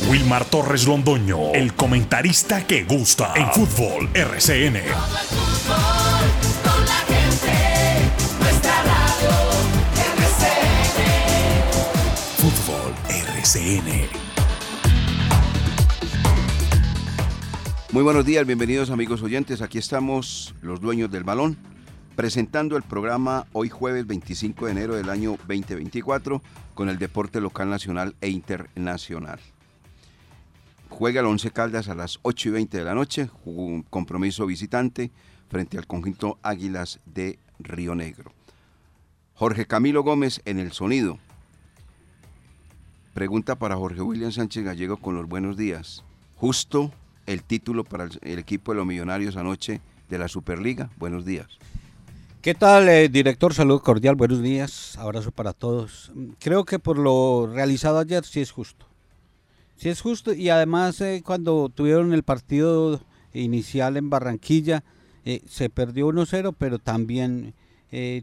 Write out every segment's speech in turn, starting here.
Wilmar Torres Londoño, el comentarista que gusta en fútbol RCN. Fútbol RCN. Muy buenos días, bienvenidos amigos oyentes. Aquí estamos los dueños del balón presentando el programa hoy jueves 25 de enero del año 2024 con el deporte local nacional e internacional. Juega el Once Caldas a las 8 y 20 de la noche, un compromiso visitante frente al conjunto Águilas de Río Negro. Jorge Camilo Gómez en el sonido. Pregunta para Jorge William Sánchez Gallego con los buenos días. Justo el título para el equipo de los millonarios anoche de la Superliga. Buenos días. ¿Qué tal, eh, director? Salud cordial, buenos días, abrazo para todos. Creo que por lo realizado ayer sí es justo. Sí es justo y además eh, cuando tuvieron el partido inicial en Barranquilla eh, se perdió 1-0, pero también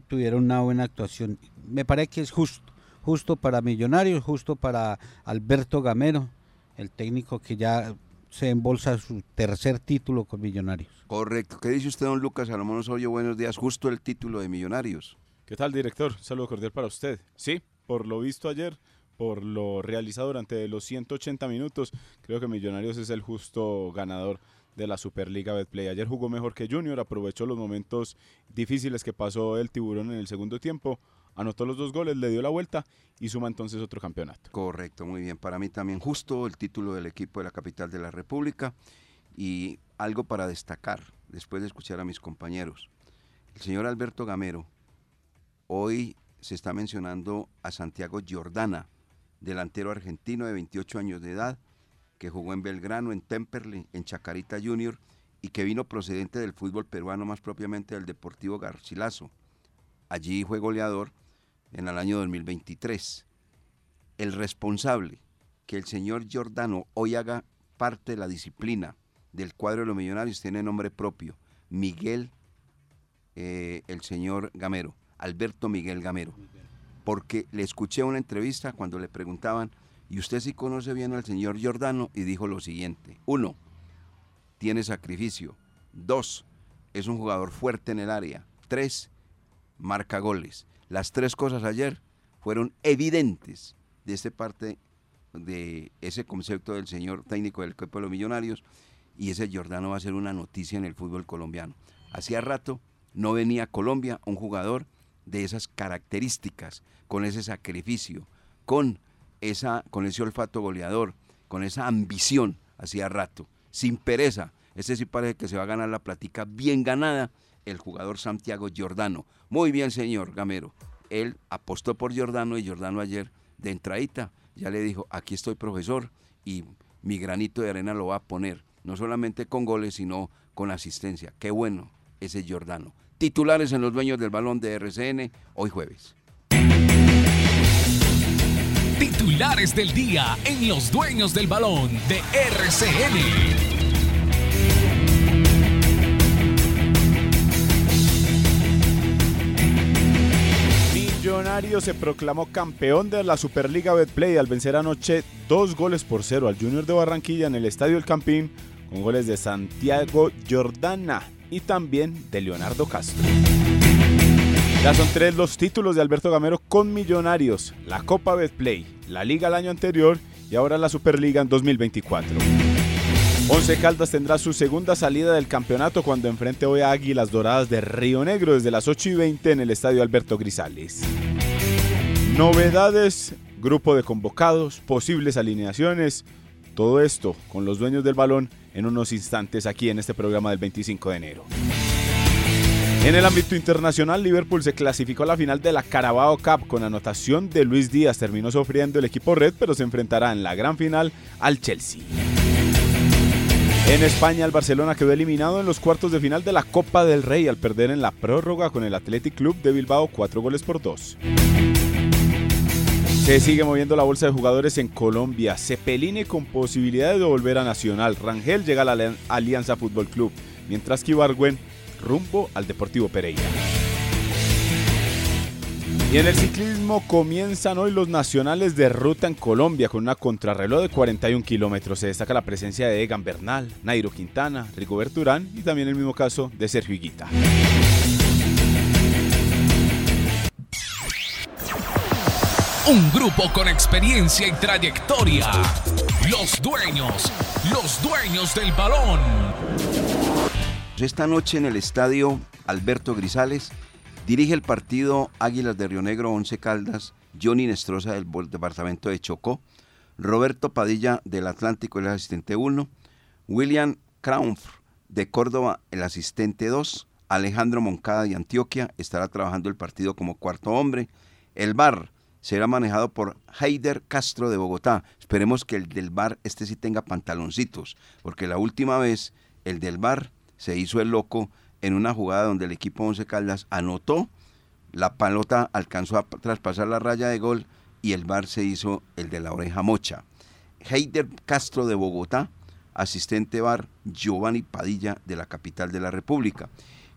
tuvieron una buena actuación. Me parece que es justo, justo para Millonarios, justo para Alberto Gamero, el técnico que ya se embolsa su tercer título con Millonarios. Correcto. ¿Qué dice usted, don Lucas Salomón Osorio? Buenos días. Justo el título de Millonarios. ¿Qué tal, director? saludo cordial para usted. Sí, por lo visto ayer, por lo realizado durante los 180 minutos, creo que Millonarios es el justo ganador de la Superliga Betplay. Ayer jugó mejor que Junior, aprovechó los momentos difíciles que pasó el tiburón en el segundo tiempo, anotó los dos goles, le dio la vuelta y suma entonces otro campeonato. Correcto, muy bien. Para mí también justo el título del equipo de la capital de la República y algo para destacar después de escuchar a mis compañeros. El señor Alberto Gamero, hoy se está mencionando a Santiago Giordana, delantero argentino de 28 años de edad, que jugó en Belgrano, en Temperley, en Chacarita Junior y que vino procedente del fútbol peruano, más propiamente del Deportivo Garcilaso. Allí fue goleador en el año 2023. El responsable que el señor Giordano hoy haga parte de la disciplina del cuadro de los millonarios tiene nombre propio, Miguel, eh, el señor Gamero, Alberto Miguel Gamero. Porque le escuché una entrevista cuando le preguntaban, ¿y usted sí conoce bien al señor Giordano? Y dijo lo siguiente, uno, tiene sacrificio, dos, es un jugador fuerte en el área, tres, marca goles. Las tres cosas ayer fueron evidentes de este parte de ese concepto del señor técnico del equipo de los millonarios y ese Jordano va a ser una noticia en el fútbol colombiano. Hacía rato no venía a Colombia un jugador de esas características, con ese sacrificio, con, esa, con ese olfato goleador, con esa ambición, hacía rato, sin pereza. Ese sí parece que se va a ganar la platica bien ganada el jugador Santiago Giordano. Muy bien, señor Gamero. Él apostó por Giordano y Giordano ayer de entradita ya le dijo, aquí estoy profesor y mi granito de arena lo va a poner no solamente con goles, sino con asistencia. Qué bueno ese Giordano. Titulares en los dueños del balón de RCN hoy jueves. Titulares del día en los dueños del balón de RCN. Millonario se proclamó campeón de la Superliga Betplay al vencer anoche dos goles por cero al Junior de Barranquilla en el Estadio El Campín con goles de Santiago Jordana y también de Leonardo Castro. Ya son tres los títulos de Alberto Gamero con Millonarios, la Copa Betplay, la Liga el año anterior y ahora la Superliga en 2024. Once Caldas tendrá su segunda salida del campeonato cuando enfrente hoy a Águilas Doradas de Río Negro desde las 8 y 20 en el Estadio Alberto Grisales. Novedades, grupo de convocados, posibles alineaciones, todo esto con los dueños del balón en unos instantes aquí en este programa del 25 de enero. En el ámbito internacional, Liverpool se clasificó a la final de la Carabao Cup con anotación de Luis Díaz. Terminó sufriendo el equipo red, pero se enfrentará en la gran final al Chelsea. En España, el Barcelona quedó eliminado en los cuartos de final de la Copa del Rey al perder en la prórroga con el Athletic Club de Bilbao cuatro goles por dos. Se sigue moviendo la bolsa de jugadores en Colombia. Cepeline con posibilidades de volver a Nacional. Rangel llega a la Alianza Fútbol Club, mientras que Ibargüen rumbo al Deportivo Pereira. Y en el ciclismo comienzan hoy los nacionales de ruta en Colombia con una contrarreloj de 41 kilómetros. Se destaca la presencia de Egan Bernal, Nairo Quintana, Rigoberto Urán y también el mismo caso de Sergio Higuita. Un grupo con experiencia y trayectoria. Los dueños, los dueños del balón. Esta noche en el estadio Alberto Grisales dirige el partido Águilas de Río Negro 11 Caldas, Johnny Nestroza del departamento de Chocó, Roberto Padilla del Atlántico el asistente 1, William Kraunf de Córdoba el asistente 2, Alejandro Moncada de Antioquia estará trabajando el partido como cuarto hombre, el bar será manejado por Heider Castro de Bogotá. Esperemos que el del bar este sí tenga pantaloncitos, porque la última vez el del bar se hizo el loco en una jugada donde el equipo Once Caldas anotó, la pelota alcanzó a traspasar la raya de gol y el bar se hizo el de la oreja mocha. Heider Castro de Bogotá, asistente bar Giovanni Padilla de la capital de la República.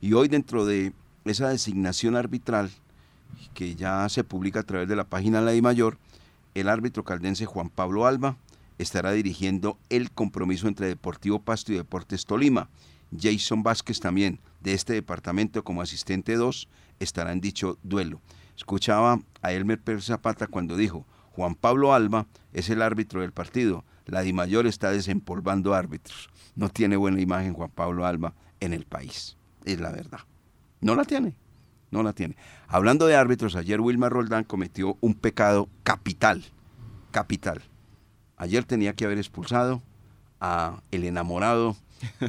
Y hoy dentro de esa designación arbitral que ya se publica a través de la página La Mayor, el árbitro caldense Juan Pablo Alba estará dirigiendo el compromiso entre Deportivo Pasto y Deportes Tolima. Jason Vázquez también, de este departamento como asistente 2, estará en dicho duelo. Escuchaba a Elmer Pérez Zapata cuando dijo, Juan Pablo Alba es el árbitro del partido, la Di Mayor está desempolvando árbitros. No tiene buena imagen Juan Pablo Alba en el país, es la verdad. No la tiene no la tiene. Hablando de árbitros, ayer Wilmar Roldán cometió un pecado capital, capital. Ayer tenía que haber expulsado a el enamorado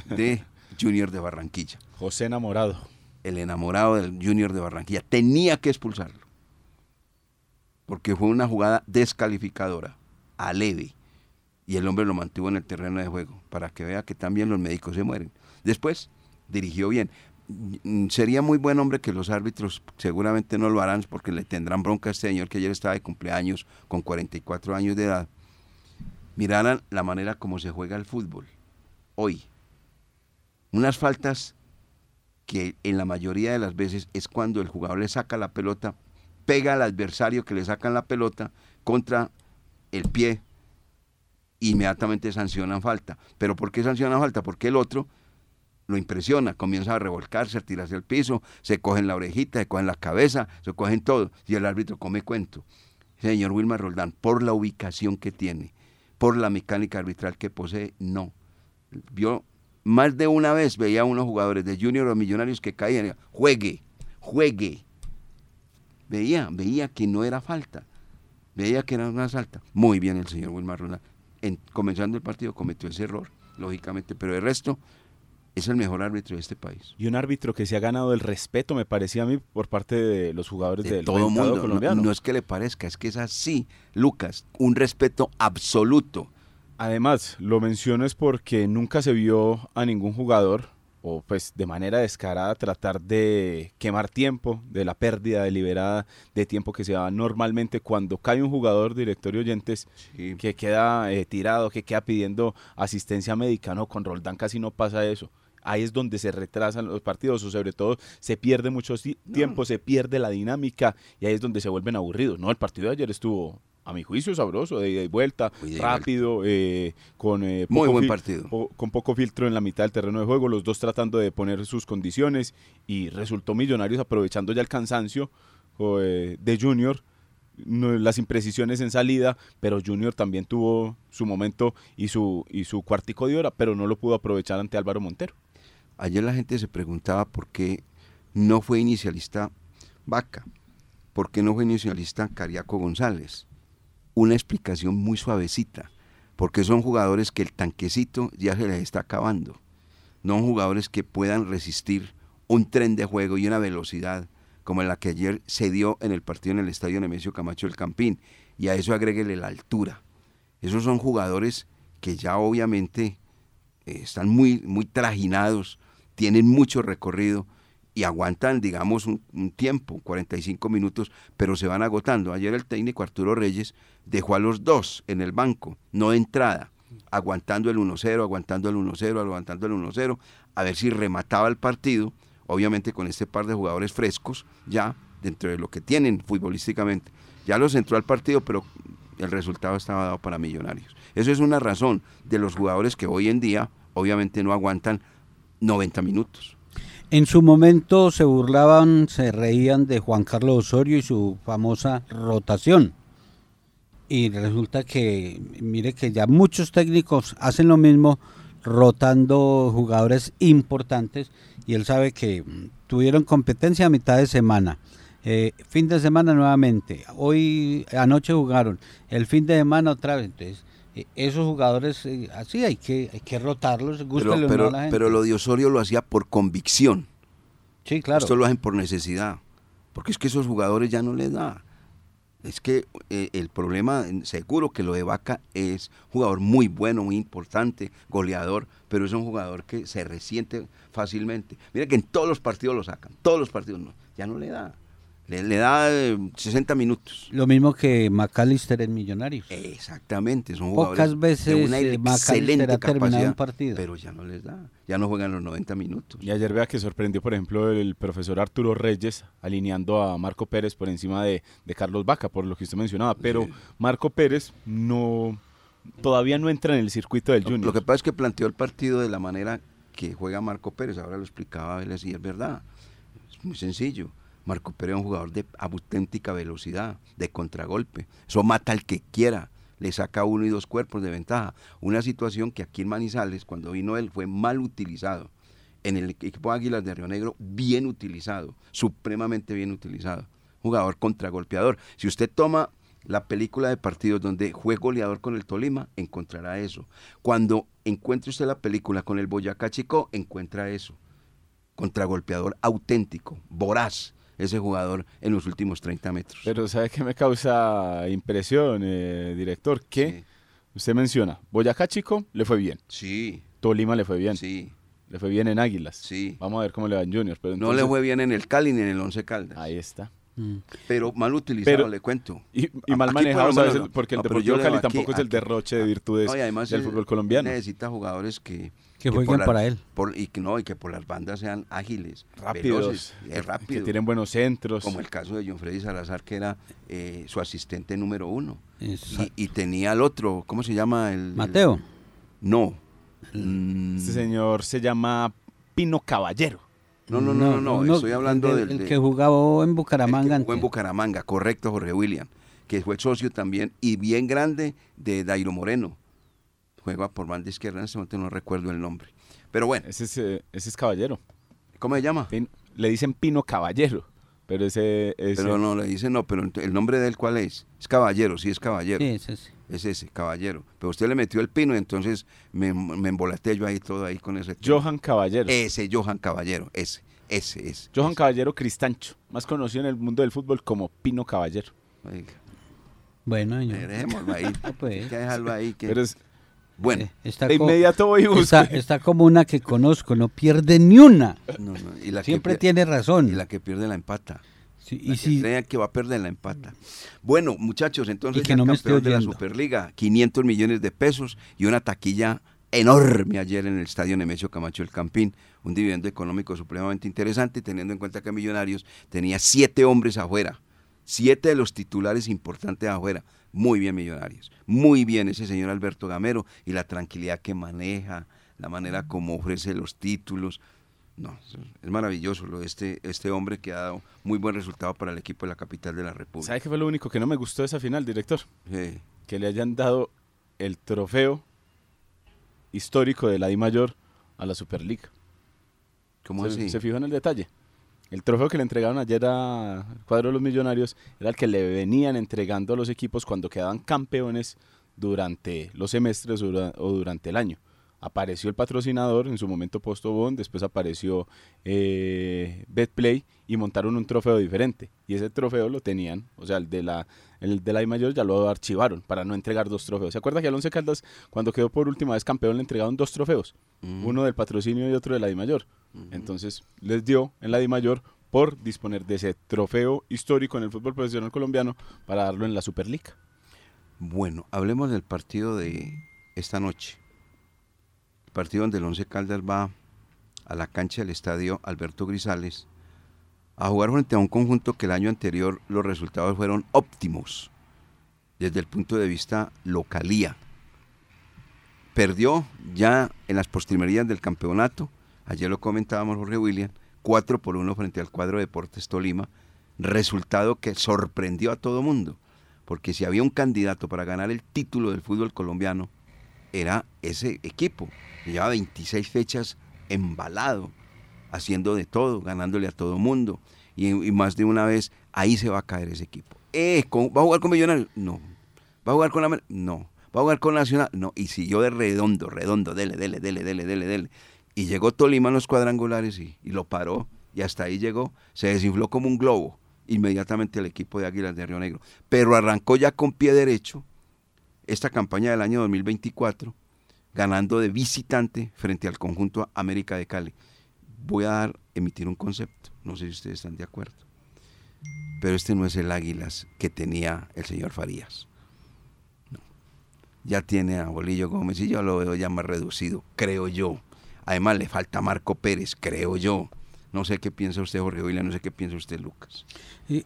de Junior de Barranquilla. José enamorado. El enamorado del Junior de Barranquilla. Tenía que expulsarlo. Porque fue una jugada descalificadora, a leve. Y el hombre lo mantuvo en el terreno de juego, para que vea que también los médicos se mueren. Después dirigió bien. Mm, sería muy buen hombre que los árbitros seguramente no lo harán porque le tendrán bronca a este señor que ayer estaba de cumpleaños con 44 años de edad. Miraran la manera como se juega el fútbol hoy. Unas faltas que en la mayoría de las veces es cuando el jugador le saca la pelota, pega al adversario que le sacan la pelota contra el pie, inmediatamente sancionan falta. ¿Pero por qué sancionan falta? Porque el otro lo impresiona, comienza a revolcarse, a tirarse al piso, se cogen la orejita, se cogen la cabeza, se cogen todo, y el árbitro come cuento. Señor Wilmar Roldán, por la ubicación que tiene, por la mecánica arbitral que posee, no. Vio más de una vez veía a unos jugadores de Junior o Millonarios que caían, juegue, juegue. Veía, veía que no era falta, veía que era una falta. Muy bien el señor Wilmar Roldán. En, comenzando el partido cometió ese error, lógicamente, pero el resto es el mejor árbitro de este país. Y un árbitro que se ha ganado el respeto, me parecía a mí, por parte de los jugadores de del todo mundo colombiano. No, es que le parezca, es que es así, Lucas, un respeto absoluto. Además, lo menciono es porque nunca se vio a ningún jugador, o pues de manera descarada, tratar de quemar tiempo, de la pérdida deliberada de tiempo que se da normalmente cuando cae un jugador, director y oyentes, que queda eh, tirado, que queda pidiendo asistencia médica. No, con Roldán casi no pasa eso ahí es donde se retrasan los partidos o sobre todo se pierde mucho tiempo, se pierde la dinámica y ahí es donde se vuelven aburridos. No, el partido de ayer estuvo a mi juicio sabroso, de ida y vuelta, rápido, eh, con eh, muy buen partido, con poco filtro en la mitad del terreno de juego, los dos tratando de poner sus condiciones y resultó Millonarios aprovechando ya el cansancio eh, de Junior las imprecisiones en salida, pero Junior también tuvo su momento y su, y su cuartico de hora, pero no lo pudo aprovechar ante Álvaro Montero. Ayer la gente se preguntaba por qué no fue inicialista Vaca, por qué no fue inicialista Cariaco González. Una explicación muy suavecita, porque son jugadores que el tanquecito ya se les está acabando. No son jugadores que puedan resistir un tren de juego y una velocidad como la que ayer se dio en el partido en el estadio Nemesio Camacho del Campín. Y a eso agréguele la altura. Esos son jugadores que ya obviamente eh, están muy, muy trajinados tienen mucho recorrido y aguantan, digamos, un, tiempo, 45 minutos, pero se van agotando. Ayer el técnico Arturo Reyes dejó a los dos en el banco, no de entrada, aguantando el 1-0, aguantando el 1-0, aguantando el 1-0, a ver si remataba el partido, obviamente con este par de jugadores frescos ya, dentro de lo que tienen futbolísticamente. Ya los entró al partido, pero el resultado estaba dado para Millonarios. Eso es una razón de los jugadores que hoy en día obviamente no aguantan 90 minutos. En su momento se burlaban, se reían de Juan Carlos Osorio y su famosa rotación. Y resulta que, mire que ya muchos técnicos hacen lo mismo, rotando jugadores importantes y él sabe que tuvieron competencia a mitad de semana. Eh, fin de semana nuevamente, hoy anoche jugaron, el fin de semana otra vez, entonces esos jugadores eh, así hay que, hay que rotarlos, pero, pero, pero lo de Osorio lo hacía por convicción. Sí, claro. Esto lo hacen por necesidad, porque es que esos jugadores ya no les da. Es que eh, el problema, seguro que lo de Vaca es jugador muy bueno, muy importante, goleador, pero es un jugador que se resiente fácilmente. Mira que en todos los partidos lo sacan, todos los partidos no, ya no le da. Le, da 60 eh, minutos. Lo mismo que McAllister en Millonarios. Exactamente, son jugadores Pocas veces una eh, excelente ha terminado un partido. Pero ya no les da, ya no juegan los 90 minutos. Y ayer vea que sorprendió, por ejemplo, el profesor Arturo Reyes alineando a Marco Pérez por encima de, Carlos Vaca, por lo que usted mencionaba. Pero Marco Pérez no todavía no entra en el circuito del Junior. Lo que pasa es que planteó el partido de la manera que juega Marco Pérez, ahora lo explicaba él así, es verdad. Es muy sencillo Marco Pérez es un jugador de auténtica velocidad, de contragolpe. Eso mata al que quiera. Le saca uno y dos cuerpos de ventaja. Una situación que aquí en Manizales, cuando vino él, fue mal utilizado. En el equipo Águilas de Río Negro, bien utilizado, supremamente bien utilizado. Jugador contragolpeador. Si usted toma la película de partidos donde fue goleador con el Tolima, encontrará eso. Cuando encuentre usted la película con el Boyacá Chico, encuentra eso. Contragolpeador auténtico, voraz, ese jugador en los últimos 30 metros. Pero ¿sabe qué me causa impresión, eh, director? Que usted menciona, Boyacá Chico le fue bien. Sí. Tolima le fue bien. Sí. Le fue bien en Águilas. Sí. Vamos a ver cómo le va en Juniors. No le fue bien en el Cali ni en el Once Caldas. Ahí está. Mm. Pero mal utilizado, le cuento. Y, mal manejado, porque el Deportivo Cali tampoco es el derroche de virtudes del fútbol colombiano. Necesita jugadores que que, jueguen para él. y, que, no, y que por las bandas sean ágiles, rápidos, veloces, que tienen buenos centros. Como el caso de John Freddy Salazar, que era eh, su asistente número uno. Y, tenía al otro, ¿cómo se llama? El, Mateo. no. Mm. Este señor se llama Pino Caballero. No, no, no, no, estoy hablando del, el que jugaba en Bucaramanga. jugó en Bucaramanga, correcto, Jorge William, que fue socio también y bien grande de Dairo Moreno juega por banda izquierda, en este momento no recuerdo el nombre. Pero bueno. Ese es, eh, ese es Caballero. ¿Cómo se llama? le dicen Pino Caballero, pero ese, Pero no, le dicen no, pero el nombre de él cuál es? Es Caballero, sí es Caballero. Sí, es ese. Es ese, Caballero. Pero usted le metió el Pino y entonces me, me embolaté yo ahí todo ahí con ese. Johan Caballero. Ese, Johan Caballero, ese, ese, es. Johan Caballero Cristancho, más conocido en el mundo del fútbol como Pino Caballero. Bueno, Dejémoslo ahí. Ah, pues. Hay que dejarlo ahí. Que... Pero es, bueno, eh, está de inmediato voy Está, como una que conozco, no pierde ni una. y la Siempre tiene razón. Y la que pierde la empata. y si que va a perder la empata. Bueno, muchachos, entonces que no campeón de la Superliga, 500 millones de pesos y una taquilla enorme ayer en el estadio Nemesio Camacho del Campín, un dividendo económico supremamente interesante, teniendo en cuenta que Millonarios tenía siete hombres afuera, siete de los titulares importantes afuera. Muy bien Millonarios, muy bien ese señor Alberto Gamero y la tranquilidad que maneja, la manera como ofrece los títulos. No, es maravilloso lo de este, este hombre que ha dado muy buen resultado para el equipo de la capital de la República. ¿Sabe qué fue lo único que no me gustó de esa final, director? Que le hayan dado el trofeo histórico de la I Mayor a la Superliga. ¿Cómo se, así? ¿Se fijó en el detalle? El trofeo que le entregaron ayer a cuadro de los millonarios era el que le venían entregando a los equipos cuando quedaban campeones durante los semestres o durante el año. Apareció el patrocinador, en su momento Postobón, después apareció eh, Betplay y montaron un trofeo diferente. Y ese trofeo lo tenían, o sea, el de la, el de la I mayor ya lo archivaron para no entregar dos trofeos. ¿Se acuerda que al Once Caldas, cuando quedó por última vez campeón, le entregaron dos trofeos? Uno del patrocinio y otro de la I mayor. Entonces les dio en la Di Mayor por disponer de ese trofeo histórico en el fútbol profesional colombiano para darlo en la Superliga. Bueno, hablemos del partido de esta noche. El partido donde el Once Caldas va a la cancha del estadio Alberto Grisales a jugar frente a un conjunto que el año anterior los resultados fueron óptimos desde el punto de vista localía. Perdió ya en las postrimerías del campeonato, ayer lo comentábamos Jorge William, 4 por 1 frente al cuadro Deportes Tolima, resultado que sorprendió a todo mundo, porque si había un candidato para ganar el título del fútbol colombiano, era ese equipo. Llevaba 26 fechas embalado, haciendo de todo, ganándole a todo mundo. Y, más de una vez, ahí se va a caer ese equipo. Eh, ¿Va a jugar con Millonarios? No. ¿Va a jugar con la... No. ¿Va a jugar con Nacional? No. Y siguió de redondo, redondo, dele, dele, dele, dele, dele, dele. Y llegó Tolima en los cuadrangulares y, lo paró. Y hasta ahí llegó. Se desinfló como un globo inmediatamente el equipo de Águilas de Río Negro. Pero arrancó ya con pie derecho esta campaña del año 2024, ganando de visitante frente al conjunto América de Cali. Voy a dar, emitir un concepto, no sé si ustedes están de acuerdo, pero este no es el Águilas que tenía el señor Farías. Ya tiene a Bolillo Gómez y yo lo veo ya más reducido, creo yo. Además le falta Marco Pérez, creo yo. No sé qué piensa usted, Jorge William, no sé qué piensa usted, Lucas.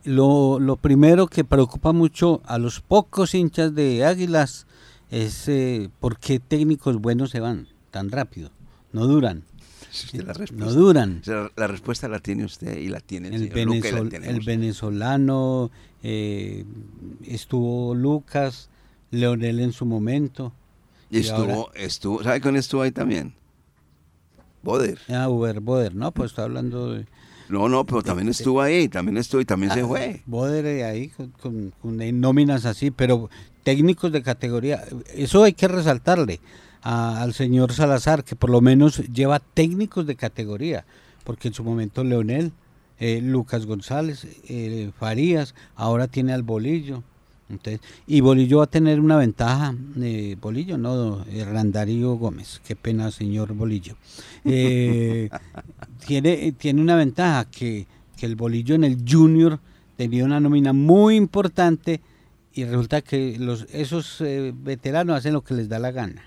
Lo, lo, primero que preocupa mucho a los pocos hinchas de Águilas es eh, por qué técnicos buenos se van tan rápido. No duran. no duran. la respuesta la tiene usted y la tiene el, el venezolano, eh, estuvo Lucas, Leonel en su momento. Y, estuvo, estuvo, ¿sabe quién estuvo ahí también? Boder. Ah, Uber Boder, no, pues está hablando de... No, no, pero también estuvo ahí, también estuvo y también se ah, fue. Boder ahí con, nóminas así, pero técnicos de categoría, eso hay que resaltarle al señor Salazar, que por lo menos lleva técnicos de categoría, porque en su momento Leonel, eh, Lucas González, eh, Farías, ahora tiene al Bolillo. Entonces, y Bolillo va a tener una ventaja, eh, Bolillo, no, Randarío Gómez, qué pena señor Bolillo. Eh, tiene, tiene una ventaja que, el Bolillo en el Junior tenía una nómina muy importante y resulta que los, esos eh, veteranos hacen lo que les da la gana.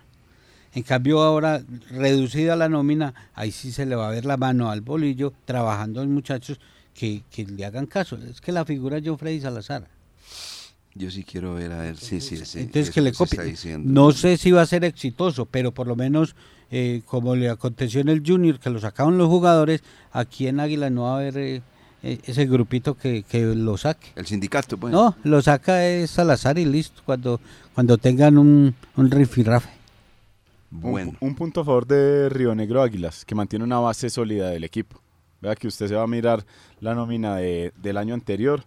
En cambio ahora, reducida la nómina, ahí sí se le va a ver la mano al Bolillo trabajando en muchachos que, que le hagan caso. Es que la figura es John Freddy Salazar. Yo sí quiero ver, a ver, sí, sí, sí. Entonces que le copie. No sé si va a ser exitoso, pero por lo menos eh, como le aconteció en el Junior, que lo sacaron los jugadores, aquí en Águila no va a haber eh, eh, ese grupito que, lo saque. El sindicato, pues. No, lo saca es Salazar y listo, cuando, cuando tengan un, un rifirrafe. Bueno. Un, punto a favor de Río Negro Águilas, que mantiene una base sólida del equipo. Vea que usted se va a mirar la nómina de, del año anterior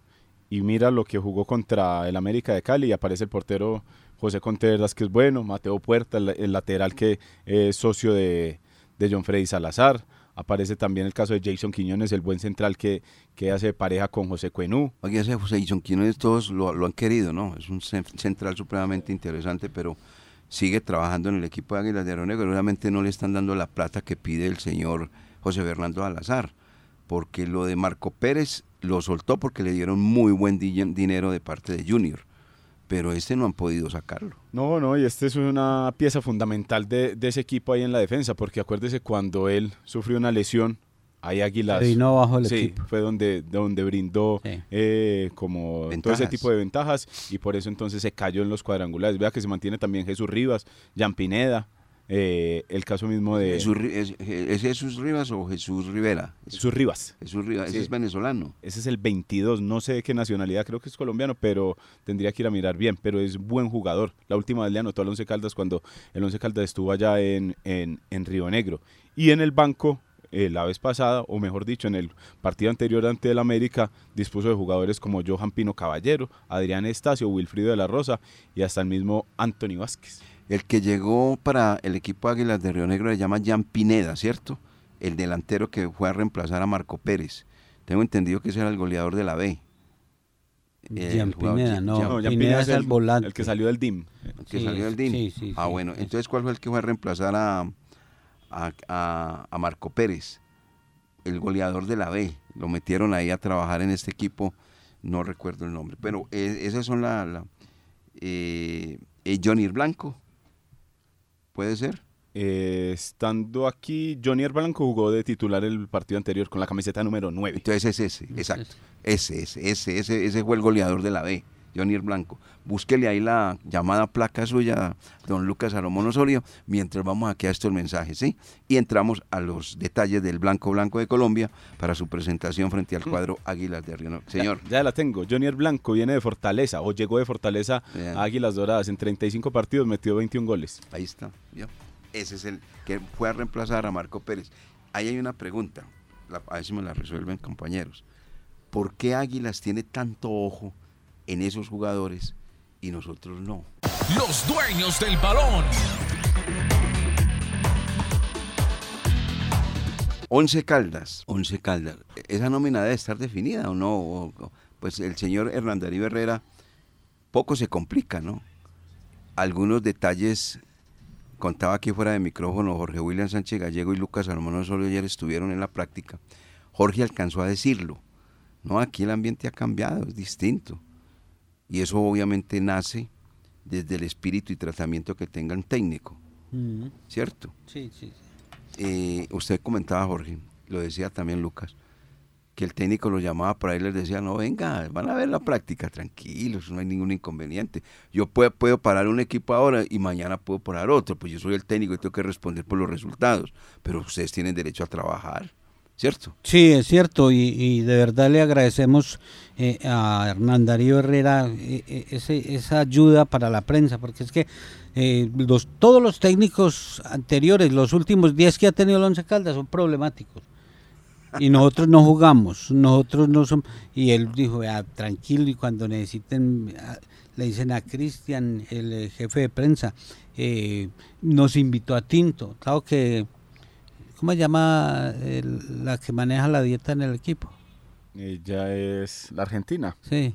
y mira lo que jugó contra el América de Cali y aparece el portero José Contreras que es bueno, Mateo Puerta, el, lateral que es socio de, John Freddy Salazar, aparece también el caso de Jason Quiñones, el buen central que, que hace pareja con José Cuenú. Aquí hace José Jason Quiñones, todos lo, han querido, ¿no? Es un central supremamente interesante, pero sigue trabajando en el equipo de Águilas de Oro Negro. Realmente no le están dando la plata que pide el señor José Fernando Salazar, porque lo de Marco Pérez lo soltó porque le dieron muy buen dinero de parte de Junior. Pero este no han podido sacarlo. No, no, y este es una pieza fundamental de, ese equipo ahí en la defensa, porque acuérdese cuando él sufrió una lesión, ahí Águilas. vino abajo el sí, fue donde, donde brindó eh, como todo ese tipo de ventajas y por eso entonces se cayó en los cuadrangulares. Vea que se mantiene también Jesús Rivas, Jan Pineda, eh, el caso mismo de... Jesús, ¿es, Jesús Rivas o Jesús Rivera? Jesús Rivas. Jesús Rivas, ese es venezolano. Ese es el 22, no sé de qué nacionalidad, creo que es colombiano, pero tendría que ir a mirar bien, pero es buen jugador. La última vez le anotó al Once Caldas cuando el Once Caldas estuvo allá en, en, en Río Negro. Y en el banco eh, la vez pasada, o mejor dicho, en el partido anterior ante el América, dispuso de jugadores como Johan Pino Caballero, Adrián Estacio, Wilfrido de la Rosa y hasta el mismo Anthony Vázquez. El que llegó para el equipo Águilas de Río Negro se llama Jan Pineda, ¿cierto? El delantero que fue a reemplazar a Marco Pérez. Tengo entendido que ese era el goleador de la B. Jan Pineda, no, Pineda es el, volante. El que salió del DIM. El que salió del DIM. Sí, sí, ah, bueno. Entonces, ¿cuál fue el que fue a reemplazar a, a, Marco Pérez? El goleador de la B. Lo metieron ahí a trabajar en este equipo. No recuerdo el nombre. Pero eh, esas son la... la eh, eh, Johnny Blanco ¿Puede ser? eh, estando aquí, Johnny Blanco jugó de titular el partido anterior con la camiseta número 9. Entonces es ese, exacto. Ese, ese, ese, ese, ese fue el goleador de la B. Johnny Blanco. Búsquele ahí la llamada placa suya, don Lucas Salomón Osorio, mientras vamos aquí a estos mensajes, ¿sí? Y entramos a los detalles del Blanco Blanco de Colombia para su presentación frente al mm. cuadro Águilas de Río Señor. Ya, la tengo. Johnny Blanco viene de Fortaleza, o llegó de Fortaleza a Águilas Doradas. En 35 partidos metió 21 goles. Ahí está, Ese es el que fue a reemplazar a Marco Pérez. Ahí hay una pregunta, a ver si me la resuelven compañeros. ¿Por qué Águilas tiene tanto ojo en esos jugadores y nosotros no. Los dueños del balón. Once Caldas, Once Caldas. ¿Esa nómina debe estar definida o no? Pues el señor Hernán Darío Herrera poco se complica, ¿no? Algunos detalles, contaba aquí fuera de micrófono, Jorge William Sánchez Gallego y Lucas Armando solo ayer estuvieron en la práctica. Jorge alcanzó a decirlo. No, aquí el ambiente ha cambiado, es distinto. Y eso obviamente nace desde el espíritu y tratamiento que tenga un técnico. ¿Cierto? Sí, sí. Eh, usted comentaba, Jorge, lo decía también Lucas, que el técnico lo llamaba para y les decía, no, venga, van a ver la práctica, tranquilos, no hay ningún inconveniente. Yo puedo, puedo parar un equipo ahora y mañana puedo parar otro, pues yo soy el técnico y tengo que responder por los resultados, pero ustedes tienen derecho a trabajar. ¿Cierto? Sí, es cierto, y, de verdad le agradecemos eh, a Hernán Darío Herrera eh, eh, esa ayuda para la prensa, porque es que los, todos los técnicos anteriores, los últimos 10 que ha tenido el Once Caldas son problemáticos. Y nosotros no jugamos, nosotros no somos... Y él dijo, tranquilo, y cuando necesiten, le dicen a Cristian, el jefe de prensa, nos invitó a Tinto. Claro que ¿Cómo se llama la que maneja la dieta en el equipo? Ella es la argentina. Sí.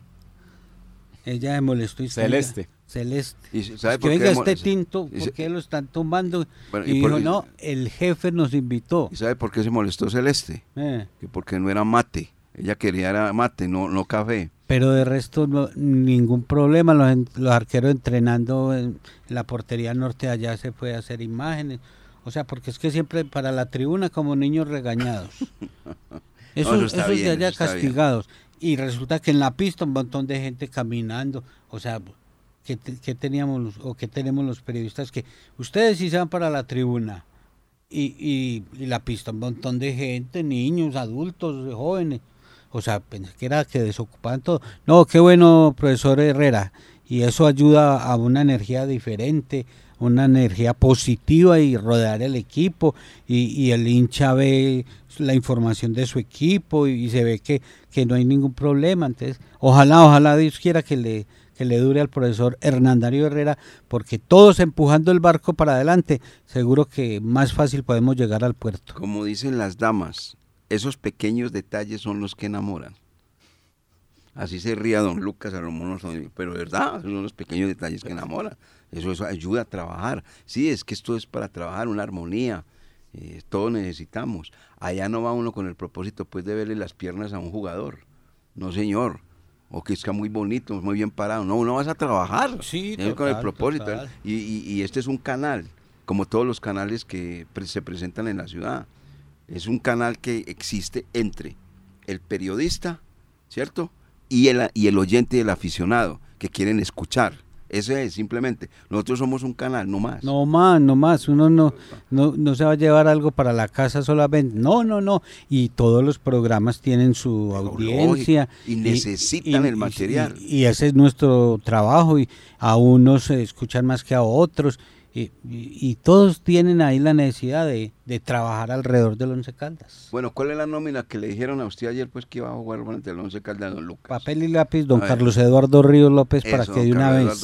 Ella me molestó. Y Celeste. Celeste. ¿Y sabe que venga este tinto, ¿por qué lo están tomando? y, dijo, no, el jefe nos invitó. ¿Y sabe por qué se molestó Celeste? Eh. Que porque no era mate. Ella quería era mate, no, no café. Pero de resto, no, ningún problema. Los, los arqueros entrenando en la portería norte allá se puede hacer imágenes. O sea, porque es que siempre para la tribuna como niños regañados. Esos, de allá castigados. Y resulta que en la pista un montón de gente caminando. O sea, ¿qué, teníamos o qué tenemos los periodistas? Que ustedes sí se van para la tribuna. Y, y, la pista un montón de gente, niños, adultos, jóvenes. O sea, pensé que era que desocupaban todo. No, qué bueno, profesor Herrera. Y eso ayuda a una energía diferente, una energía positiva y rodear el equipo y, el hincha ve la información de su equipo y, se ve que, no hay ningún problema. Entonces, ojalá, ojalá Dios quiera que le, que le dure al profesor Hernandario Herrera, porque todos empujando el barco para adelante, seguro que más fácil podemos llegar al puerto. Como dicen las damas, esos pequeños detalles son los que enamoran. Así se ría don Lucas Salomón, pero verdad, son los pequeños detalles que enamoran. Eso, eso ayuda a trabajar. Sí, es que esto es para trabajar, una armonía. Eh, todos necesitamos. Allá no va uno con el propósito pues de verle las piernas a un jugador. No, señor. O que está muy bonito, muy bien parado. No, uno vas a trabajar. Sí, con el propósito. Y, y, este es un canal, como todos los canales que se presentan en la ciudad. Es un canal que existe entre el periodista, ¿cierto? Y el, y el oyente y el aficionado que quieren escuchar. Ese es simplemente. Nosotros somos un canal, no más. No más, no más. Uno no, no, se va a llevar algo para la casa solamente. No, no, no. Y todos los programas tienen su audiencia. Y necesitan el material. Y, ese es nuestro trabajo. Y a unos se escuchan más que a otros. Y, todos tienen ahí la necesidad de, trabajar alrededor del Once Caldas. Bueno, ¿cuál es la nómina que le dijeron a usted ayer pues que iba a jugar frente al Once Caldas, don Lucas? Papel y lápiz, don Carlos Eduardo Ríos López, para que de una vez,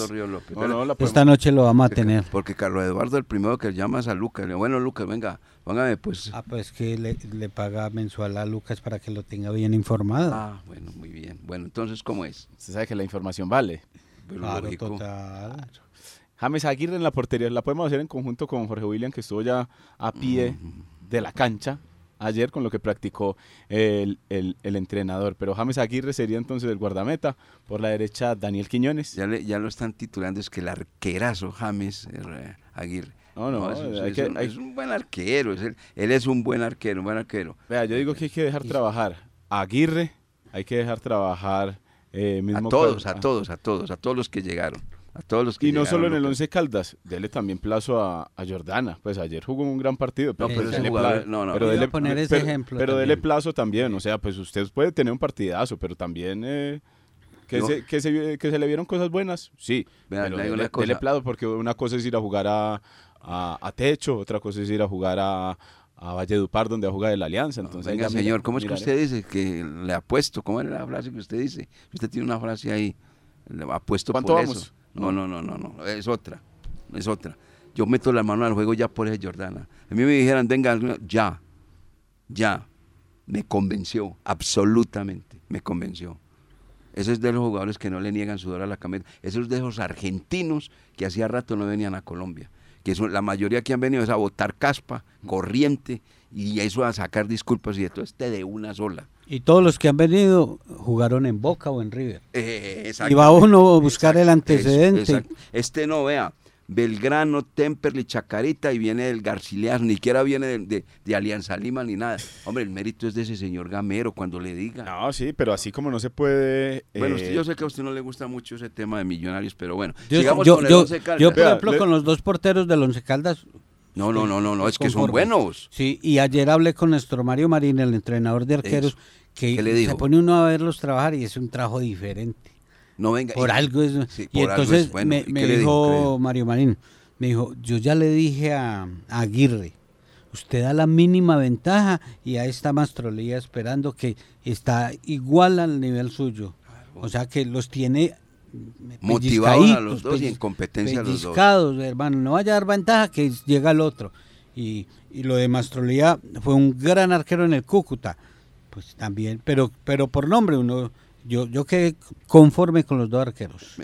esta noche lo vamos a tener. Porque Carlos Eduardo, el primero que llama es a Lucas, le bueno Lucas, venga, póngame pues. Ah, pues que le, paga mensual a Lucas para que lo tenga bien informado. Ah, bueno, muy bien. Bueno, entonces, ¿cómo es? Usted sabe que la información vale. claro, total. James Aguirre en la portería, la podemos hacer en conjunto con Jorge William, que estuvo ya a pie de la cancha ayer con lo que practicó el, entrenador. Pero James Aguirre sería entonces el guardameta. Por la derecha, Daniel Quiñones. Ya, ya lo están titulando, es que el arquerazo James eh, Aguirre. No, no, es, hay es que- un, hay- es un buen arquero. es el- él es un buen arquero, un buen arquero. Vea, yo digo que hay que dejar trabajar a Aguirre, hay que dejar trabajar eh, A todos, a todos, a todos, a todos los que llegaron. A todos los que Y no solo en el. Once Caldas, dele también plazo a, a Jordana. Pues ayer jugó un gran partido. No, pero ese dele jugador- no, no, pero a dele- poner ese pero- ejemplo Pero dele plazo también. O sea, pues usted puede tener un partidazo, pero también eh, que, No. se, que, se, que se le vieron cosas buenas. Sí, Vea, pero le digo dele, una cosa. dele plazo porque una cosa es ir a jugar a, a, a Techo, otra cosa es ir a jugar a, a Valledupar, donde juega de la Alianza. Entonces, Venga, mira- señor, ¿cómo es que usted dice que le apuesto? ¿Cómo era la frase que usted dice? Usted tiene una frase ahí. Le apuesto ¿Cuánto por vamos? eso. No, no, no, no, no. Es otra. Es otra. Yo meto la mano al juego ya por ese Jordana. A mí me dijeran, venga, ya. Ya. Me convenció. Absolutamente. Me convenció. Ese es de los jugadores que no le niegan sudor a la camiseta. Esos es de esos argentinos que hacía rato no venían a Colombia. Que son, la mayoría que han venido es a botar caspa, corriente, y eso a sacar disculpas y de todo este de una sola. Y todos los que han venido jugaron en Boca o en River. Eh, Y va uno a buscar el antecedente. exacto. Este no, vea, Belgrano, Temperley, Chacarita y viene del Garcileas, ni siquiera viene de, de- de Alianza Lima ni nada. Hombre, el mérito es de ese señor Gamero cuando le diga. No, sí, pero así como no se puede... Bueno, eh, usted- yo sé que a usted no le gusta mucho ese tema de millonarios, pero bueno, Yo, sigamos yo- con el yo- Once Caldas. yo, por Vea, ejemplo, le- con los dos porteros del Once Caldas. No, no, no, no, no, es que son buenos. Sí, y ayer hablé con nuestro Mario Marín, el entrenador de arqueros, Eso. que ¿Qué le dijo? se pone uno a verlos trabajar y es un trabajo diferente. No venga. Por y- algo es. Sí, y por algo entonces es bueno. me, ¿Y me dijo? Mario Marín, me dijo, yo ya le dije a, a Aguirre, usted da la mínima ventaja y ahí está Mastrolía esperando que está igual al nivel suyo. O sea que los tiene Motivados a los dos y en competencia a los dos. hermano, no vaya a dar ventaja que llega el otro. Y, y lo de Mastrolía fue un gran arquero en el Cúcuta, pues también, pero pero por nombre uno yo yo quedé conforme con los dos arqueros.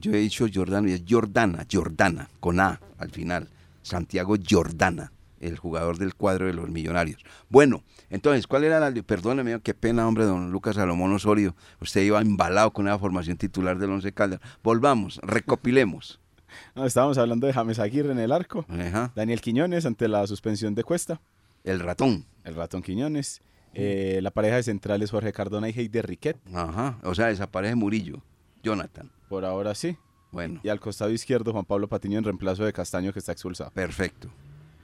Yo he dicho Jordana y es Jordana, Jordana, con A al final. Santiago Jordana, el jugador del cuadro de los millonarios. Bueno, entonces, ¿cuál era la... Perdóneme, qué pena, hombre, don Lucas Salomón Osorio. Usted iba embalado con la formación titular del Once Caldas. Volvamos, recopilemos. no, estábamos hablando de James Aguirre en el arco. Ajá, Daniel Quiñones ante la suspensión de Cuesta. El ratón. El ratón Quiñones. Eh, la pareja de centrales Jorge Cardona y Heider Riquet. Ajá, o sea, desaparece Murillo. Jonathan. Por ahora sí. Bueno, Y al costado izquierdo Juan Pablo Patiño en reemplazo de Castaño que está expulsado. perfecto.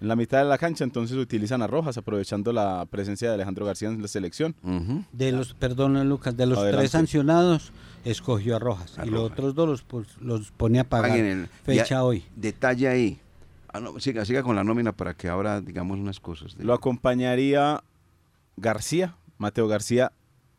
En la mitad de la cancha entonces utilizan a Rojas aprovechando la presencia de Alejandro García en la selección. De los, perdón Lucas, de los Adelante. tres sancionados, escogió a Rojas. A y los otros dos los, pues, los pone a pagar. El- fecha ya- hoy. Detalle ahí. Ah, no, siga, siga con la nómina para que ahora digamos unas cosas. de- Lo acompañaría García, Mateo García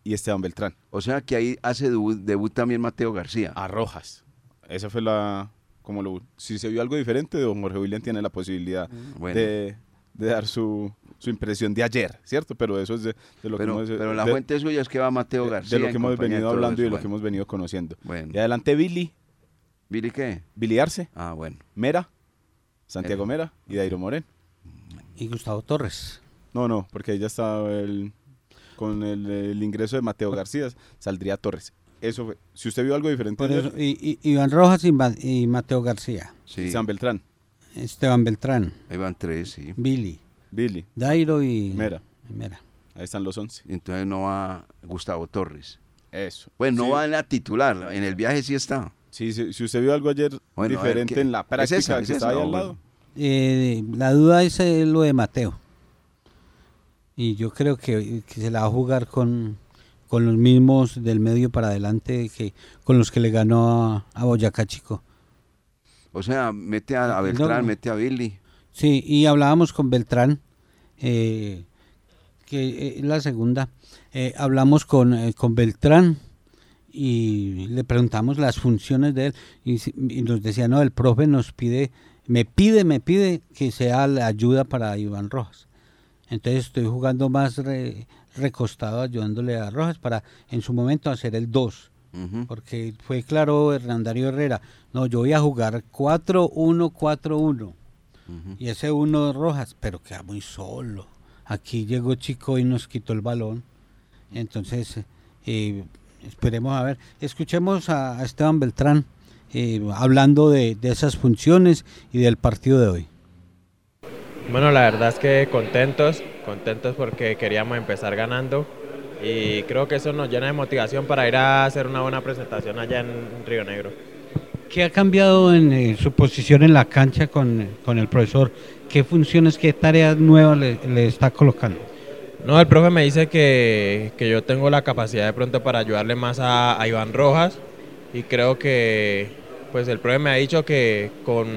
y Esteban Beltrán. O sea que ahí hace debut, debut también Mateo García. A Rojas. Esa fue la... Como lo, si se vio algo diferente, don Jorge William tiene la posibilidad Bueno. de, de dar su, su impresión de ayer, ¿cierto? Pero eso es de, de lo pero, que hemos... pero la de- fuente suya es que va Mateo García. de lo que hemos venido hablando y de lo que hemos venido conociendo. Bueno. Y adelante Billy, ¿Billy qué? Billy Arce, Ah, bueno. Mera, Santiago El- Mera y Dairo Morén. Y Gustavo Torres. No, no, porque ahí ya está el, con el, el ingreso de Mateo García, saldría Torres. Eso fue. Si usted vio algo diferente, Por eso, y, y- Iván Rojas y, Ma- y Mateo García. Sí. San Beltrán, Esteban Beltrán, Ahí van tres, sí. Billy, Billy, Dairo y Mera. y Mera. ahí están los 11. Entonces no va Gustavo Torres. Eso. Bueno, Sí. no va en la titular. En el viaje sí está. Sí, sí, si usted vio algo ayer Bueno, a ver, diferente ¿qué? en la ¿Es práctica esa? que ¿Es estaba esa? ahí al lado. Eh, la duda es eh, lo de Mateo. Y yo creo que, que se la va a jugar con, con los mismos del medio para adelante que con los que le ganó a, a Boyacá Chico. O sea, mete a, Beltrán, no. mete a Billy. Sí, y hablábamos con Beltrán, eh, que es la segunda. Eh, hablamos con, eh, con Beltrán y le preguntamos las funciones de él y, y nos decía, no, el profe nos pide, me pide, me pide que sea la ayuda para Iván Rojas. Entonces estoy jugando más re- recostado ayudándole a Rojas para en su momento hacer el 2. Ujú. Porque fue claro Hernandario Herrera, no, yo voy a jugar 4-1-4-1 Ujú. y ese uno Rojas, pero queda muy solo. Aquí llegó Chico y nos quitó el balón. Entonces, eh, esperemos a ver. Escuchemos a, a Esteban Beltrán eh, hablando de, de esas funciones y del partido de hoy. Bueno, la verdad es que contentos, contentos porque queríamos empezar ganando y creo que eso nos llena de motivación para ir a hacer una buena presentación allá en Río Negro. ¿Qué ha cambiado en eh, su posición en la cancha con, con, el profesor? ¿Qué funciones, qué tareas nuevas le, le, está colocando? No, el profe me dice que, que, yo tengo la capacidad de pronto para ayudarle más a, a Iván Rojas y creo que pues el profe me ha dicho que con,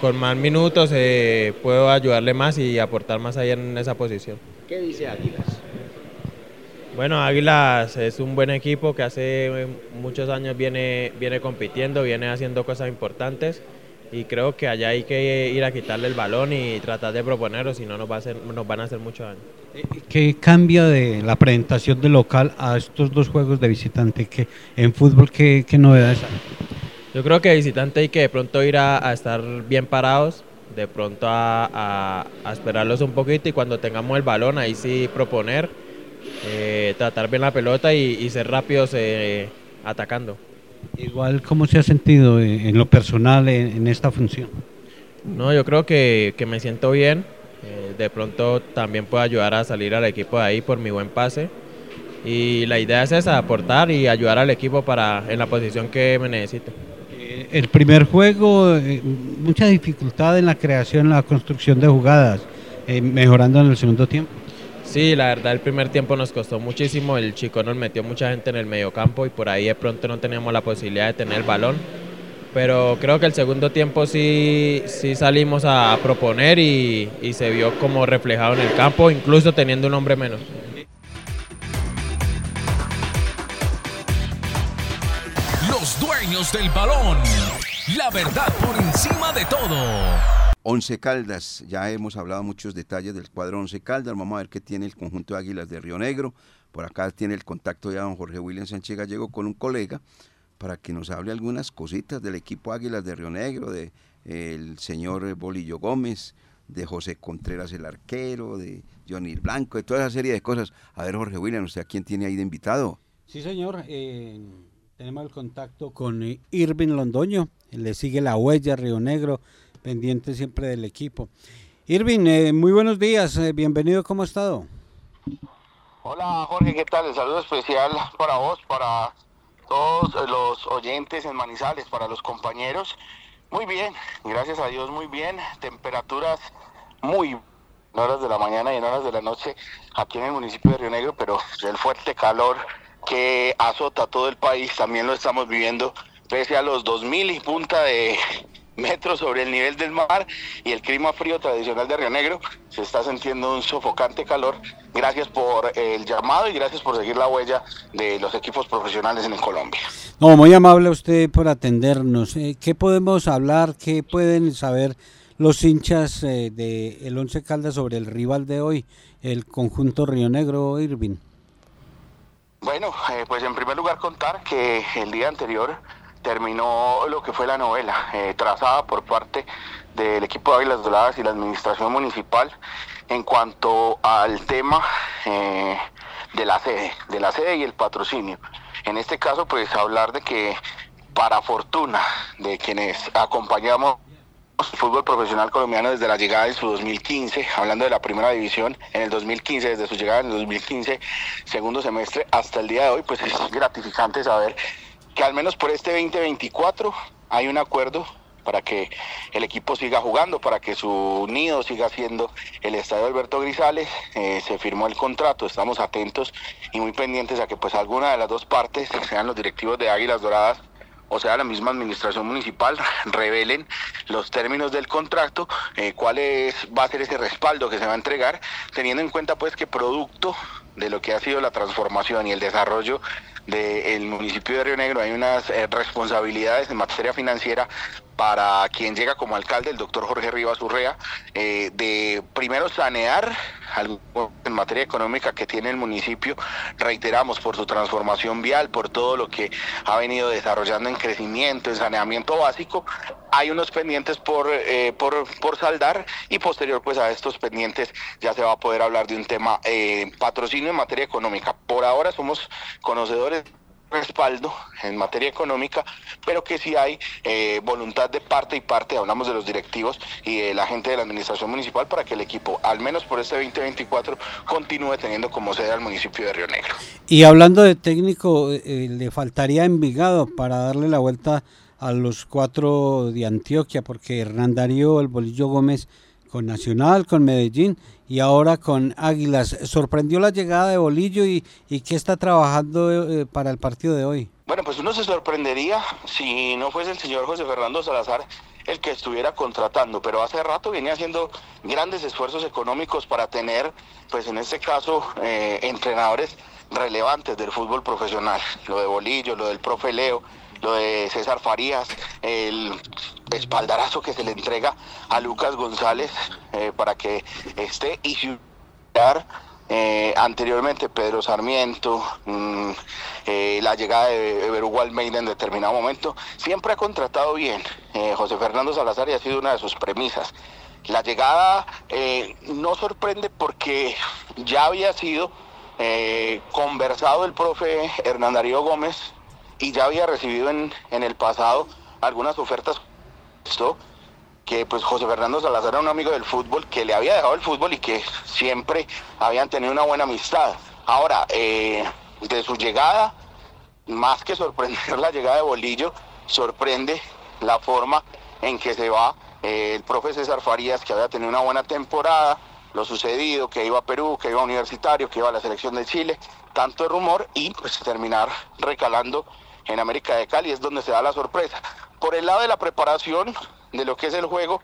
con más minutos eh, puedo ayudarle más y aportar más ahí en esa posición. ¿Qué dice Águilas? Bueno, Águilas es un buen equipo que hace muchos años viene, viene compitiendo, viene haciendo cosas importantes y creo que allá hay que ir a quitarle el balón y tratar de proponerlo, si no nos, va a hacer, nos van a hacer mucho daño. ¿Qué cambia de la presentación de local a estos dos juegos de visitante? ¿Qué, en fútbol, ¿qué, qué novedades hay? Yo creo que visitante hay que de pronto ir a, a estar bien parados, de pronto a, a, a, esperarlos un poquito y cuando tengamos el balón ahí sí proponer, eh, tratar bien la pelota y, y ser rápidos eh, atacando. Igual, ¿cómo se ha sentido en lo personal en, en esta función? No, yo creo que, que me siento bien. Eh, de pronto también puedo ayudar a salir al equipo de ahí por mi buen pase. Y la idea es esa, aportar y ayudar al equipo para en la posición que me necesite. Eh, el primer juego, eh, mucha dificultad en la creación, en la construcción de jugadas, eh, mejorando en el segundo tiempo. Sí, la verdad el primer tiempo nos costó muchísimo, el chico nos metió mucha gente en el mediocampo y por ahí de pronto no teníamos la posibilidad de tener el balón, pero creo que el segundo tiempo sí, sí salimos a proponer y, y se vio como reflejado en el campo, incluso teniendo un hombre menos. Dueños del balón, la verdad por encima de todo. Once Caldas, ya hemos hablado muchos detalles del cuadro Once Caldas, vamos a ver qué tiene el conjunto de Águilas de Río Negro, por acá tiene el contacto ya don Jorge William Sánchez Gallego con un colega para que nos hable algunas cositas del equipo Águilas de Río Negro, de eh, el señor Bolillo Gómez, de José Contreras el arquero, de Johnny Blanco, de toda esa serie de cosas. A ver Jorge William, ¿usted a quién tiene ahí de invitado? Sí señor, eh, tenemos el contacto con Irving Londoño, le sigue la huella Río Negro, pendiente siempre del equipo. Irving, eh, muy buenos días, eh, bienvenido, ¿cómo ha estado? Hola Jorge, ¿qué tal? El saludo especial para vos, para todos los oyentes en Manizales, para los compañeros. Muy bien, gracias a Dios, muy bien. Temperaturas muy en horas de la mañana y en horas de la noche aquí en el municipio de Río Negro, pero el fuerte calor que azota todo el país también lo estamos viviendo pese a los 2000 y punta de metros sobre el nivel del mar y el clima frío tradicional de Río Negro, se está sintiendo un sofocante calor. Gracias por el llamado y gracias por seguir la huella de los equipos profesionales en Colombia. No, muy amable usted por atendernos. Eh, ¿Qué podemos hablar? ¿Qué pueden saber los hinchas eh, de el Once Caldas sobre el rival de hoy, el conjunto Río Negro Irving? Bueno, eh, pues en primer lugar contar que el día anterior terminó lo que fue la novela, eh, trazada por parte del equipo de Águilas Doradas y la administración municipal en cuanto al tema eh, de la sede, de la sede y el patrocinio. En este caso, pues hablar de que para fortuna de quienes acompañamos fútbol profesional colombiano desde la llegada de su 2015, hablando de la primera división en el 2015, desde su llegada en el 2015, segundo semestre hasta el día de hoy, pues es gratificante saber que al menos por este 2024 hay un acuerdo para que el equipo siga jugando, para que su nido siga siendo el Estadio Alberto Grisales. Eh, se firmó el contrato, estamos atentos y muy pendientes a que pues alguna de las dos partes, sean los directivos de Águilas Doradas o sea, la misma administración municipal revelen los términos del contrato, eh, cuál va a ser ese respaldo que se va a entregar, teniendo en cuenta pues que producto de lo que ha sido la transformación y el desarrollo del municipio de Río Negro hay unas eh, responsabilidades en materia financiera para quien llega como alcalde, el doctor Jorge Rivas Urrea, eh, de primero sanear en materia económica que tiene el municipio, reiteramos por su transformación vial, por todo lo que ha venido desarrollando en crecimiento, en saneamiento básico, hay unos pendientes por, eh, por, por, saldar y posterior pues a estos pendientes ya se va a poder hablar de un tema eh, patrocinio en materia económica. Por ahora somos conocedores respaldo en materia económica, pero que sí hay eh, voluntad de parte y parte, hablamos de los directivos y de la gente de la administración municipal para que el equipo, al menos por este 2024, continúe teniendo como sede al municipio de Río Negro. Y hablando de técnico, eh, le faltaría Envigado para darle la vuelta a los cuatro de Antioquia, porque Hernán Darío, el Bolillo Gómez con Nacional, con Medellín y ahora con Águilas. ¿Sorprendió la llegada de Bolillo y, y qué está trabajando eh, para el partido de hoy? Bueno, pues uno se sorprendería si no fuese el señor José Fernando Salazar el que estuviera contratando, pero hace rato venía haciendo grandes esfuerzos económicos para tener, pues en este caso, eh, entrenadores relevantes del fútbol profesional. Lo de Bolillo, lo del profe Leo, lo de César Farías, el espaldarazo que se le entrega a Lucas González eh, para que esté y eh, anteriormente Pedro Sarmiento, mm, eh, la llegada de Berugo Almeida en determinado momento, siempre ha contratado bien eh, José Fernando Salazar y ha sido una de sus premisas. La llegada no sorprende porque ya había sido conversado el profe Hernán Darío Gómez y ya había recibido en, en el pasado algunas ofertas que pues José Fernando Salazar era un amigo del fútbol que le había dejado el fútbol y que siempre habían tenido una buena amistad. Ahora, eh, de su llegada, más que sorprender la llegada de Bolillo, sorprende la forma en que se va eh, el profe César Farías, que había tenido una buena temporada, lo sucedido, que iba a Perú, que iba a Universitario, que iba a la selección de Chile, tanto rumor y pues terminar recalando en América de Cali, es donde se da la sorpresa. Por el lado de la preparación de lo que es el juego,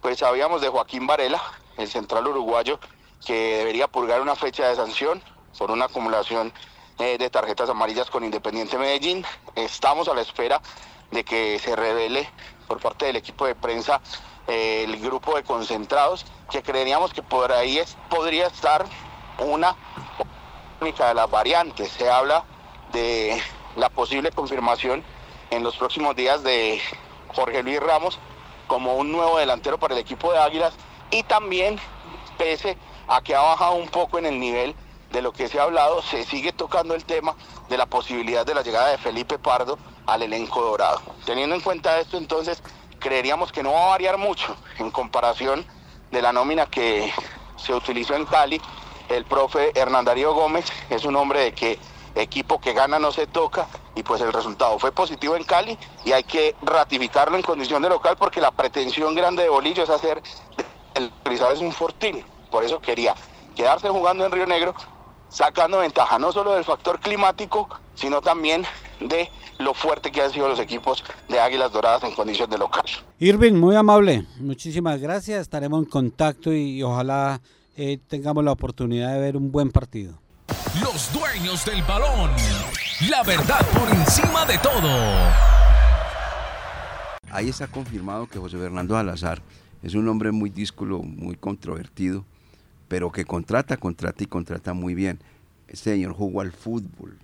pues sabíamos de Joaquín Varela, el central uruguayo, que debería purgar una fecha de sanción por una acumulación eh, de tarjetas amarillas con Independiente Medellín. Estamos a la espera de que se revele por parte del equipo de prensa eh, el grupo de concentrados, que creeríamos que por ahí es, podría estar una única de las variantes. Se habla de la posible confirmación en los próximos días de Jorge Luis Ramos como un nuevo delantero para el equipo de Águilas y también pese a que ha bajado un poco en el nivel de lo que se ha hablado, se sigue tocando el tema de la posibilidad de la llegada de Felipe Pardo al elenco dorado. Teniendo en cuenta esto, entonces, creeríamos que no va a variar mucho en comparación de la nómina que se utilizó en Cali. El profe Hernán Darío Gómez es un hombre de que equipo que gana no se toca y pues el resultado fue positivo en Cali y hay que ratificarlo en condición de local porque la pretensión grande de Bolillo es hacer el es un fortín. Por eso quería quedarse jugando en Río Negro, sacando ventaja no solo del factor climático, sino también de lo fuerte que han sido los equipos de Águilas Doradas en condición de local. Irving, muy amable, muchísimas gracias, estaremos en contacto y ojalá eh, tengamos la oportunidad de ver un buen partido. Los dueños del balón. La verdad por encima de todo. Ahí está confirmado que José Fernando Salazar es un hombre muy díscolo, muy controvertido, pero que contrata, contrata y contrata muy bien. Este señor jugó al fútbol,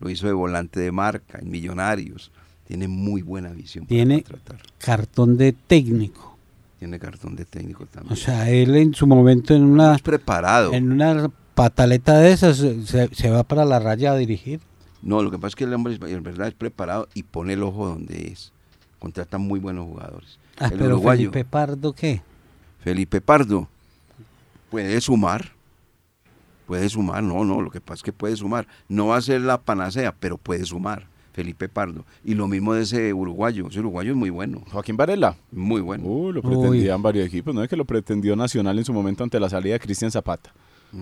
lo hizo de volante de marca, en Millonarios. Tiene muy buena visión. Tiene cartón de técnico. Tiene cartón de técnico también. O sea, él en su momento en una... Es preparado. En una pataleta de esas se, va para la raya a dirigir. No, lo que pasa es que el hombre en verdad es preparado y pone el ojo donde es. Contrata muy buenos jugadores. Ah, pero Felipe Pardo, ¿qué? Felipe Pardo puede sumar. Puede sumar, no, no, lo que pasa es que puede sumar. No va a ser la panacea, pero puede sumar. Felipe Pardo. Y lo mismo de ese uruguayo. Ese uruguayo es muy bueno. Joaquín Varela. Muy bueno. Uh, lo pretendían varios equipos. No es que lo pretendió Nacional en su momento ante la salida de Cristian Zapata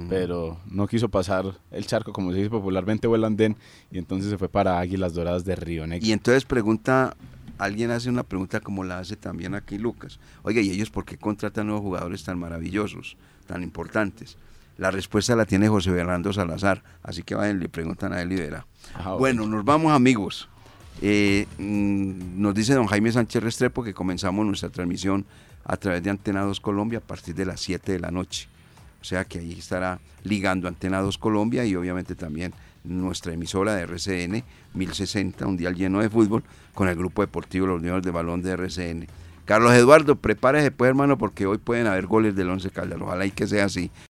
pero no quiso pasar el charco, como se dice popularmente, o el andén, y entonces se fue para Águilas Doradas de Río Negro. Y entonces pregunta, alguien hace una pregunta como la hace también aquí Lucas. Oiga, ¿y ellos por qué contratan nuevos jugadores tan maravillosos, tan importantes? La respuesta la tiene José Fernando Salazar, así que vayan, le preguntan a él y verá. Ah, bueno, nos vamos amigos. Eh, mm, nos dice don Jaime Sánchez Restrepo que comenzamos nuestra transmisión a través de Antena 2 Colombia a partir de las 7 de la noche. Sea que ahí estará ligando Antena 2 Colombia y obviamente también nuestra emisora de RCN 1060, un día lleno de fútbol, con el grupo deportivo Los Niños de Balón de RCN. Carlos Eduardo, prepárese pues hermano porque hoy pueden haber goles del Once Caldas, ojalá y que sea así.